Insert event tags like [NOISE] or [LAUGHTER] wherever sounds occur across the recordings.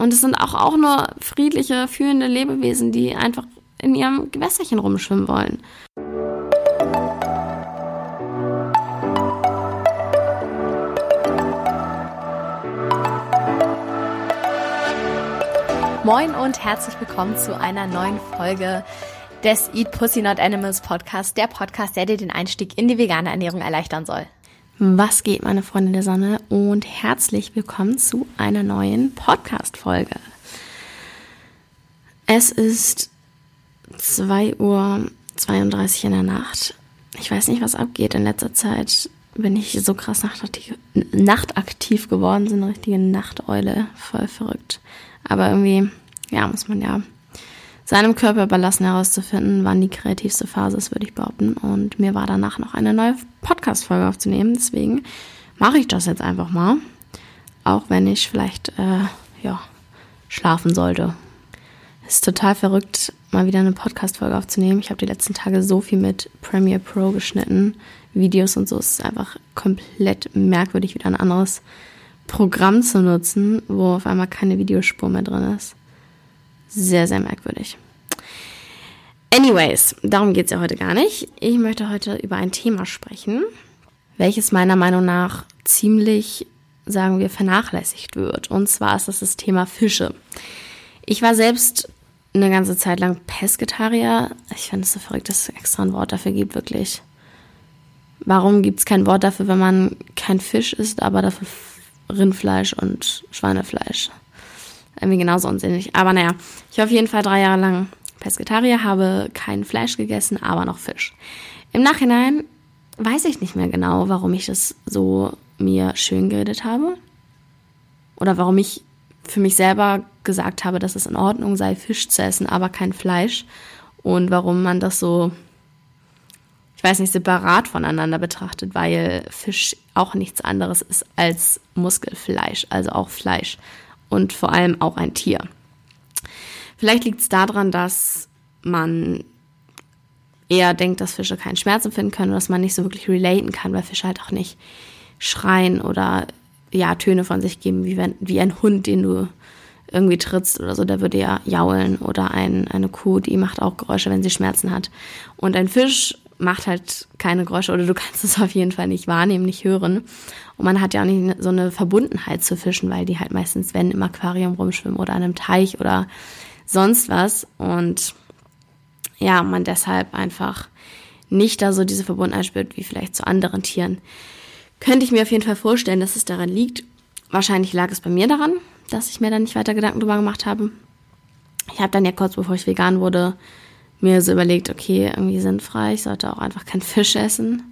Und es sind auch, auch nur friedliche, fühlende Lebewesen, die einfach in ihrem Gewässerchen rumschwimmen wollen. Moin und herzlich willkommen zu einer neuen Folge des Eat Pussy Not Animals Podcast, der Podcast, der dir den Einstieg in die vegane Ernährung erleichtern soll. Was geht, meine Freunde der Sonne? Und herzlich willkommen zu einer neuen Podcast-Folge. Es ist 2.32 Uhr in der Nacht. Ich weiß nicht, was abgeht. In letzter Zeit bin ich so krass nachtaktiv, nachtaktiv geworden, sind eine richtige Nachteule. Voll verrückt. Aber irgendwie, ja, muss man ja seinem Körper überlassen herauszufinden, wann die kreativste Phase ist, würde ich behaupten. Und mir war danach noch eine neue Podcast-Folge aufzunehmen. Deswegen mache ich das jetzt einfach mal. Auch wenn ich vielleicht, äh, ja, schlafen sollte. Es ist total verrückt, mal wieder eine Podcast-Folge aufzunehmen. Ich habe die letzten Tage so viel mit Premiere Pro geschnitten, Videos und so. Es ist einfach komplett merkwürdig, wieder ein anderes Programm zu nutzen, wo auf einmal keine Videospur mehr drin ist. Sehr, sehr merkwürdig. Anyways, darum geht es ja heute gar nicht. Ich möchte heute über ein Thema sprechen, welches meiner Meinung nach ziemlich, sagen wir, vernachlässigt wird. Und zwar ist das das Thema Fische. Ich war selbst eine ganze Zeit lang Pesketarier. Ich finde es so verrückt, dass es extra ein Wort dafür gibt, wirklich. Warum gibt es kein Wort dafür, wenn man kein Fisch isst, aber dafür Rindfleisch und Schweinefleisch? Irgendwie genauso unsinnig. Aber naja, ich war auf jeden Fall drei Jahre lang Pesketarier, habe kein Fleisch gegessen, aber noch Fisch. Im Nachhinein weiß ich nicht mehr genau, warum ich das so mir schön geredet habe. Oder warum ich für mich selber gesagt habe, dass es in Ordnung sei, Fisch zu essen, aber kein Fleisch. Und warum man das so, ich weiß nicht, separat voneinander betrachtet, weil Fisch auch nichts anderes ist als Muskelfleisch, also auch Fleisch und vor allem auch ein Tier. Vielleicht liegt es daran, dass man eher denkt, dass Fische keinen Schmerz empfinden können dass man nicht so wirklich relaten kann, weil Fische halt auch nicht schreien oder ja, Töne von sich geben, wie, wenn, wie ein Hund, den du irgendwie trittst oder so, der würde ja jaulen oder ein, eine Kuh, die macht auch Geräusche, wenn sie Schmerzen hat. Und ein Fisch macht halt keine Geräusche oder du [LAUGHS] kannst es auf jeden Fall nicht wahrnehmen, nicht hören. Und man hat ja auch nicht so eine Verbundenheit zu Fischen, weil die halt meistens, wenn im Aquarium rumschwimmen oder an einem Teich oder sonst was. Und ja, man deshalb einfach nicht da so diese Verbundenheit spürt wie vielleicht zu anderen Tieren. Könnte ich mir auf jeden Fall vorstellen, dass es daran liegt. Wahrscheinlich lag es bei mir daran, dass ich mir dann nicht weiter Gedanken drüber gemacht habe. Ich habe dann ja kurz bevor ich vegan wurde, mir so überlegt, okay, irgendwie sinnfrei, ich sollte auch einfach keinen Fisch essen.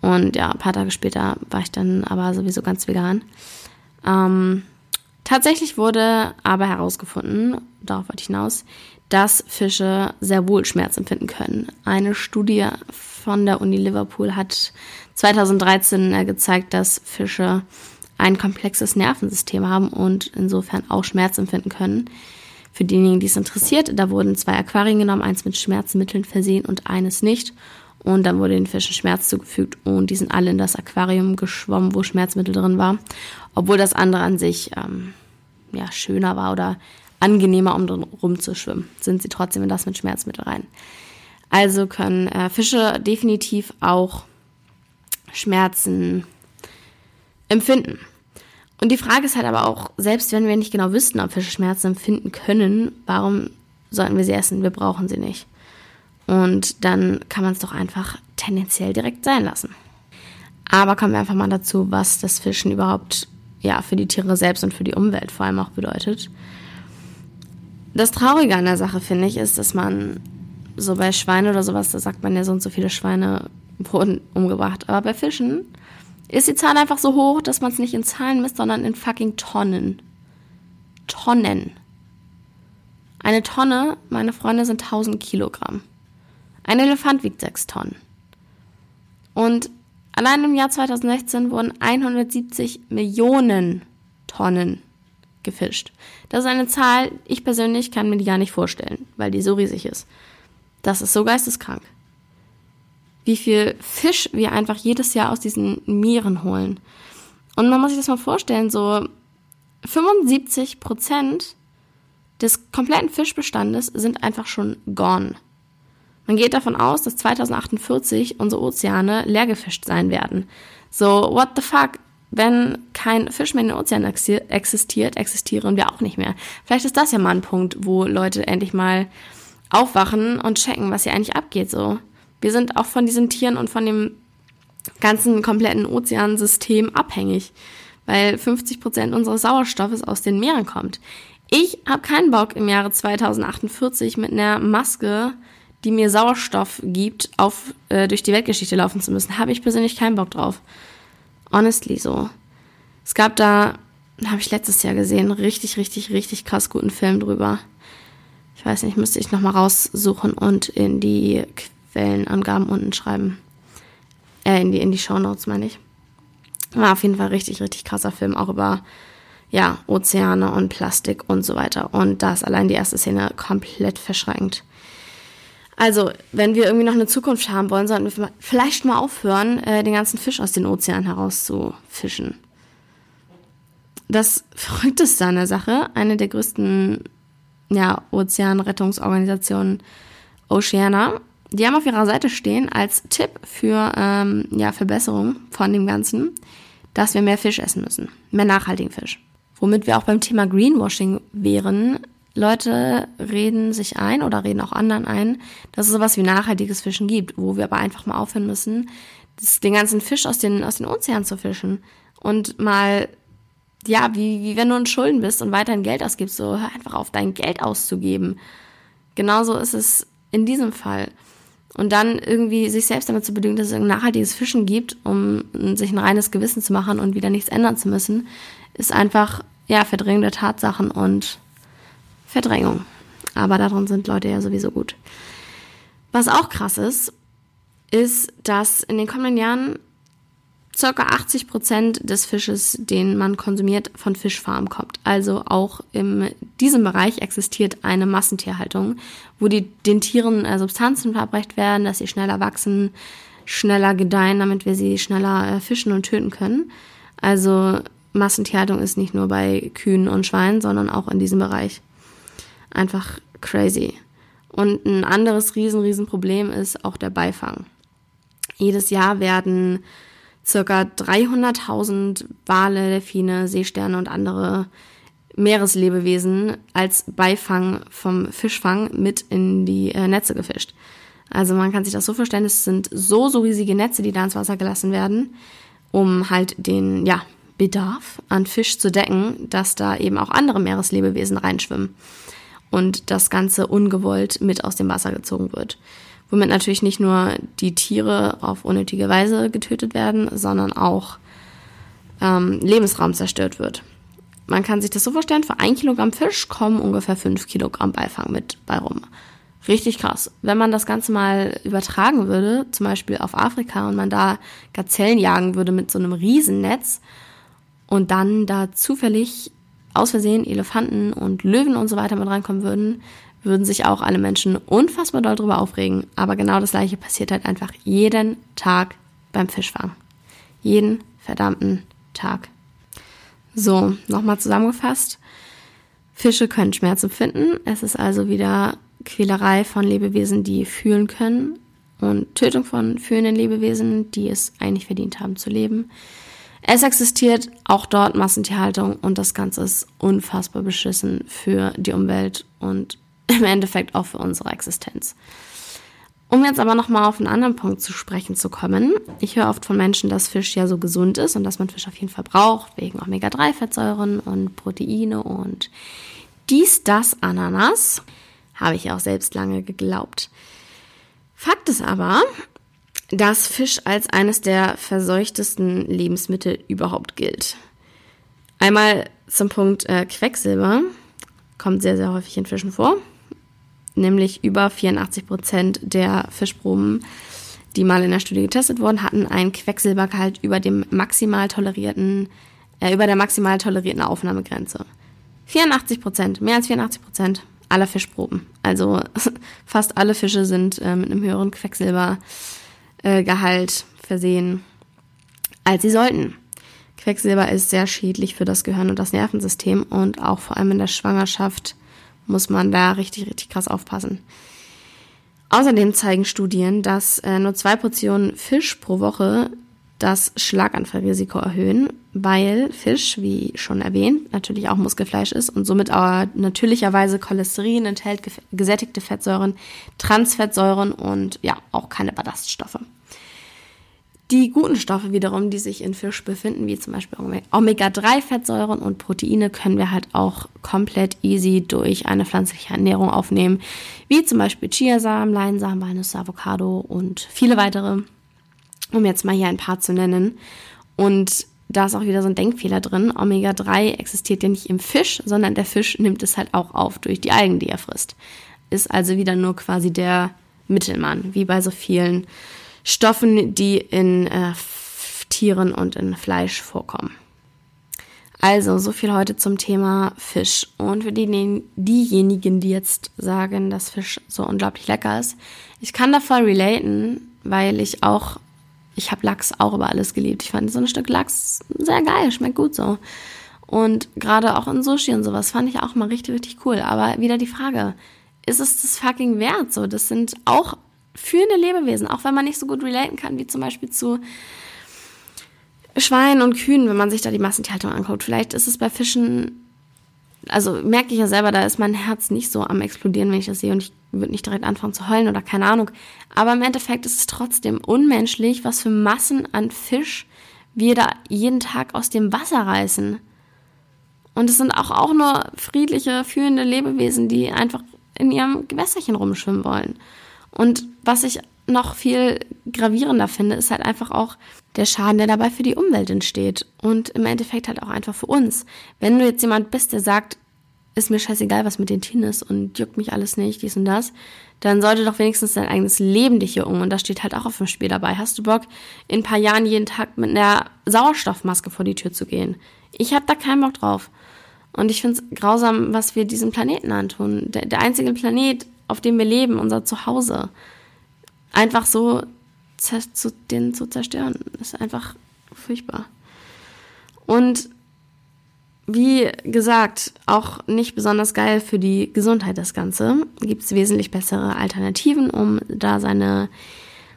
Und ja, ein paar Tage später war ich dann aber sowieso ganz vegan. Ähm, tatsächlich wurde aber herausgefunden, darauf wollte ich hinaus, dass Fische sehr wohl Schmerz empfinden können. Eine Studie von der Uni Liverpool hat 2013 gezeigt, dass Fische ein komplexes Nervensystem haben und insofern auch Schmerz empfinden können. Für diejenigen, die es interessiert, da wurden zwei Aquarien genommen, eins mit Schmerzmitteln versehen und eines nicht. Und dann wurde den Fischen Schmerz zugefügt und die sind alle in das Aquarium geschwommen, wo Schmerzmittel drin war. Obwohl das andere an sich ähm, ja, schöner war oder angenehmer, um drin rumzuschwimmen, sind sie trotzdem in das mit Schmerzmittel rein. Also können äh, Fische definitiv auch Schmerzen empfinden. Und die Frage ist halt aber auch, selbst wenn wir nicht genau wüssten, ob Fische Schmerzen empfinden können, warum sollten wir sie essen? Wir brauchen sie nicht. Und dann kann man es doch einfach tendenziell direkt sein lassen. Aber kommen wir einfach mal dazu, was das Fischen überhaupt ja für die Tiere selbst und für die Umwelt vor allem auch bedeutet. Das Traurige an der Sache finde ich ist, dass man so bei Schweinen oder sowas, da sagt man ja so und so viele Schweine wurden umgebracht. Aber bei Fischen ist die Zahl einfach so hoch, dass man es nicht in Zahlen misst, sondern in fucking Tonnen. Tonnen. Eine Tonne, meine Freunde, sind 1000 Kilogramm. Ein Elefant wiegt 6 Tonnen. Und allein im Jahr 2016 wurden 170 Millionen Tonnen gefischt. Das ist eine Zahl, ich persönlich kann mir die gar nicht vorstellen, weil die so riesig ist. Das ist so geisteskrank wie viel Fisch wir einfach jedes Jahr aus diesen Meeren holen. Und man muss sich das mal vorstellen, so 75 Prozent des kompletten Fischbestandes sind einfach schon gone. Man geht davon aus, dass 2048 unsere Ozeane leer gefischt sein werden. So, what the fuck? Wenn kein Fisch mehr in den Ozeanen existiert, existieren wir auch nicht mehr. Vielleicht ist das ja mal ein Punkt, wo Leute endlich mal aufwachen und checken, was hier eigentlich abgeht. So, wir sind auch von diesen Tieren und von dem ganzen kompletten Ozeansystem abhängig, weil 50 Prozent unseres Sauerstoffes aus den Meeren kommt. Ich habe keinen Bock im Jahre 2048 mit einer Maske, die mir Sauerstoff gibt, auf äh, durch die Weltgeschichte laufen zu müssen. Habe ich persönlich keinen Bock drauf. Honestly so. Es gab da, habe ich letztes Jahr gesehen, richtig, richtig, richtig krass guten Film drüber. Ich weiß nicht, müsste ich nochmal raussuchen und in die Quellenangaben unten schreiben. Äh, in die, in die Shownotes, meine ich. War auf jeden Fall richtig, richtig krasser Film, auch über, ja, Ozeane und Plastik und so weiter. Und da ist allein die erste Szene komplett verschränkt. Also, wenn wir irgendwie noch eine Zukunft haben wollen, sollten wir vielleicht mal aufhören, äh, den ganzen Fisch aus den Ozeanen herauszufischen. Das [LAUGHS] Verrückteste an der Sache, eine der größten ja, Ozeanrettungsorganisationen, Oceana, die haben auf ihrer Seite stehen als Tipp für ähm, ja, Verbesserung von dem Ganzen, dass wir mehr Fisch essen müssen, mehr nachhaltigen Fisch. Womit wir auch beim Thema Greenwashing wären. Leute reden sich ein oder reden auch anderen ein, dass es sowas wie nachhaltiges Fischen gibt, wo wir aber einfach mal aufhören müssen, den ganzen Fisch aus den, aus den Ozeanen zu fischen und mal, ja, wie, wie wenn du in Schulden bist und weiterhin Geld ausgibst, so hör einfach auf, dein Geld auszugeben. Genauso ist es in diesem Fall. Und dann irgendwie sich selbst damit zu bedingen, dass es ein nachhaltiges Fischen gibt, um sich ein reines Gewissen zu machen und wieder nichts ändern zu müssen, ist einfach, ja, Verdrängung der Tatsachen und Verdrängung. Aber darin sind Leute ja sowieso gut. Was auch krass ist, ist, dass in den kommenden Jahren circa 80 Prozent des Fisches, den man konsumiert, von Fischfarmen kommt. Also auch in diesem Bereich existiert eine Massentierhaltung, wo die, den Tieren äh, Substanzen verabreicht werden, dass sie schneller wachsen, schneller gedeihen, damit wir sie schneller äh, fischen und töten können. Also Massentierhaltung ist nicht nur bei Kühen und Schweinen, sondern auch in diesem Bereich. Einfach crazy. Und ein anderes riesen, riesen Problem ist auch der Beifang. Jedes Jahr werden circa 300.000 Wale, Delfine, Seesterne und andere Meereslebewesen als Beifang vom Fischfang mit in die äh, Netze gefischt. Also man kann sich das so vorstellen, es sind so, so riesige Netze, die da ins Wasser gelassen werden, um halt den, ja, Bedarf an Fisch zu decken, dass da eben auch andere Meereslebewesen reinschwimmen und das Ganze ungewollt mit aus dem Wasser gezogen wird womit natürlich nicht nur die Tiere auf unnötige Weise getötet werden, sondern auch ähm, Lebensraum zerstört wird. Man kann sich das so vorstellen, für ein Kilogramm Fisch kommen ungefähr fünf Kilogramm Beifang mit bei rum. Richtig krass. Wenn man das Ganze mal übertragen würde, zum Beispiel auf Afrika und man da Gazellen jagen würde mit so einem Riesennetz und dann da zufällig aus Versehen Elefanten und Löwen und so weiter mit reinkommen würden, würden sich auch alle Menschen unfassbar doll drüber aufregen. Aber genau das gleiche passiert halt einfach jeden Tag beim Fischfang. Jeden verdammten Tag. So, nochmal zusammengefasst. Fische können Schmerz empfinden. Es ist also wieder Quälerei von Lebewesen, die fühlen können und Tötung von fühlenden Lebewesen, die es eigentlich verdient haben zu leben. Es existiert auch dort Massentierhaltung und das Ganze ist unfassbar beschissen für die Umwelt und im Endeffekt auch für unsere Existenz. Um jetzt aber nochmal auf einen anderen Punkt zu sprechen zu kommen. Ich höre oft von Menschen, dass Fisch ja so gesund ist und dass man Fisch auf jeden Fall braucht, wegen Omega-3-Fettsäuren und Proteine und dies, das, Ananas. Habe ich auch selbst lange geglaubt. Fakt ist aber, dass Fisch als eines der verseuchtesten Lebensmittel überhaupt gilt. Einmal zum Punkt äh, Quecksilber. Kommt sehr, sehr häufig in Fischen vor nämlich über 84 Prozent der Fischproben, die mal in der Studie getestet wurden, hatten einen Quecksilbergehalt über dem maximal tolerierten, äh, über der maximal tolerierten Aufnahmegrenze. 84 Prozent, mehr als 84 Prozent aller Fischproben. Also [LAUGHS] fast alle Fische sind äh, mit einem höheren Quecksilbergehalt versehen, als sie sollten. Quecksilber ist sehr schädlich für das Gehirn und das Nervensystem und auch vor allem in der Schwangerschaft muss man da richtig, richtig krass aufpassen. Außerdem zeigen Studien, dass äh, nur zwei Portionen Fisch pro Woche das Schlaganfallrisiko erhöhen, weil Fisch, wie schon erwähnt, natürlich auch Muskelfleisch ist und somit aber natürlicherweise Cholesterin enthält, gesättigte Fettsäuren, Transfettsäuren und ja, auch keine Ballaststoffe. Die guten Stoffe wiederum, die sich in Fisch befinden, wie zum Beispiel Omega-3-Fettsäuren und Proteine, können wir halt auch komplett easy durch eine pflanzliche Ernährung aufnehmen, wie zum Beispiel Chiasamen, Leinsamen, Walnüsse, Avocado und viele weitere, um jetzt mal hier ein paar zu nennen. Und da ist auch wieder so ein Denkfehler drin. Omega-3 existiert ja nicht im Fisch, sondern der Fisch nimmt es halt auch auf durch die Algen, die er frisst. Ist also wieder nur quasi der Mittelmann, wie bei so vielen Stoffen, die in äh, Tieren und in Fleisch vorkommen. Also, so viel heute zum Thema Fisch. Und für die, diejenigen, die jetzt sagen, dass Fisch so unglaublich lecker ist, ich kann da voll relaten, weil ich auch, ich habe Lachs auch über alles geliebt. Ich fand so ein Stück Lachs sehr geil, schmeckt gut so. Und gerade auch in Sushi und sowas fand ich auch mal richtig, richtig cool. Aber wieder die Frage, ist es das fucking wert? So, das sind auch fühlende Lebewesen, auch wenn man nicht so gut relaten kann, wie zum Beispiel zu Schweinen und Kühen, wenn man sich da die Massentierhaltung anguckt. Vielleicht ist es bei Fischen, also merke ich ja selber, da ist mein Herz nicht so am explodieren, wenn ich das sehe und ich würde nicht direkt anfangen zu heulen oder keine Ahnung. Aber im Endeffekt ist es trotzdem unmenschlich, was für Massen an Fisch wir da jeden Tag aus dem Wasser reißen. Und es sind auch, auch nur friedliche, fühlende Lebewesen, die einfach in ihrem Gewässerchen rumschwimmen wollen. Und was ich noch viel gravierender finde, ist halt einfach auch der Schaden, der dabei für die Umwelt entsteht. Und im Endeffekt halt auch einfach für uns. Wenn du jetzt jemand bist, der sagt, ist mir scheißegal, was mit den Tieren ist und juckt mich alles nicht, dies und das, dann sollte doch wenigstens dein eigenes Leben dich hier um. Und das steht halt auch auf dem Spiel dabei. Hast du Bock, in ein paar Jahren jeden Tag mit einer Sauerstoffmaske vor die Tür zu gehen? Ich habe da keinen Bock drauf. Und ich finde es grausam, was wir diesem Planeten antun. Der, der einzige Planet, auf dem wir leben, unser Zuhause, einfach so zu, den zu zerstören, ist einfach furchtbar. Und wie gesagt, auch nicht besonders geil für die Gesundheit das Ganze. Gibt es wesentlich bessere Alternativen, um da seine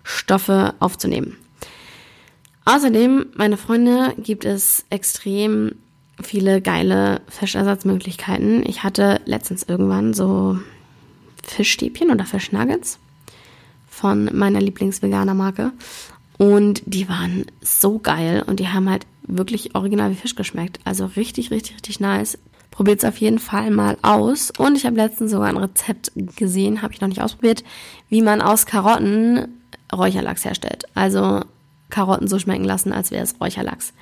Stoffe aufzunehmen. Außerdem, meine Freunde, gibt es extrem viele geile Fischersatzmöglichkeiten. Ich hatte letztens irgendwann so Fischstäbchen oder Fischnuggets von meiner Lieblingsveganer-Marke. Und die waren so geil und die haben halt wirklich original wie Fisch geschmeckt. Also richtig, richtig, richtig nice. Probiert es auf jeden Fall mal aus. Und ich habe letztens sogar ein Rezept gesehen, habe ich noch nicht ausprobiert, wie man aus Karotten Räucherlachs herstellt. Also Karotten so schmecken lassen, als wäre es Räucherlachs.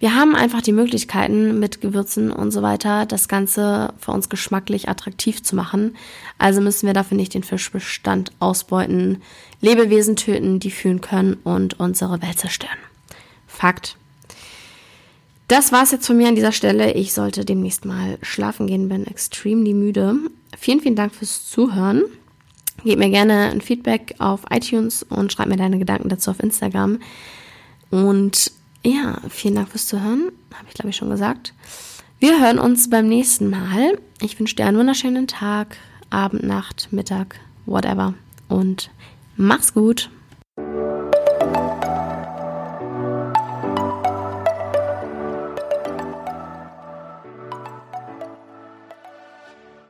Wir haben einfach die Möglichkeiten mit Gewürzen und so weiter, das Ganze für uns geschmacklich attraktiv zu machen. Also müssen wir dafür nicht den Fischbestand ausbeuten, Lebewesen töten, die fühlen können und unsere Welt zerstören. Fakt. Das war's jetzt von mir an dieser Stelle. Ich sollte demnächst mal schlafen gehen, bin extrem müde. Vielen, vielen Dank fürs Zuhören. Gib mir gerne ein Feedback auf iTunes und schreib mir deine Gedanken dazu auf Instagram. Und ja, vielen Dank fürs Zuhören. Habe ich, glaube ich, schon gesagt. Wir hören uns beim nächsten Mal. Ich wünsche dir einen wunderschönen Tag, Abend, Nacht, Mittag, whatever. Und mach's gut.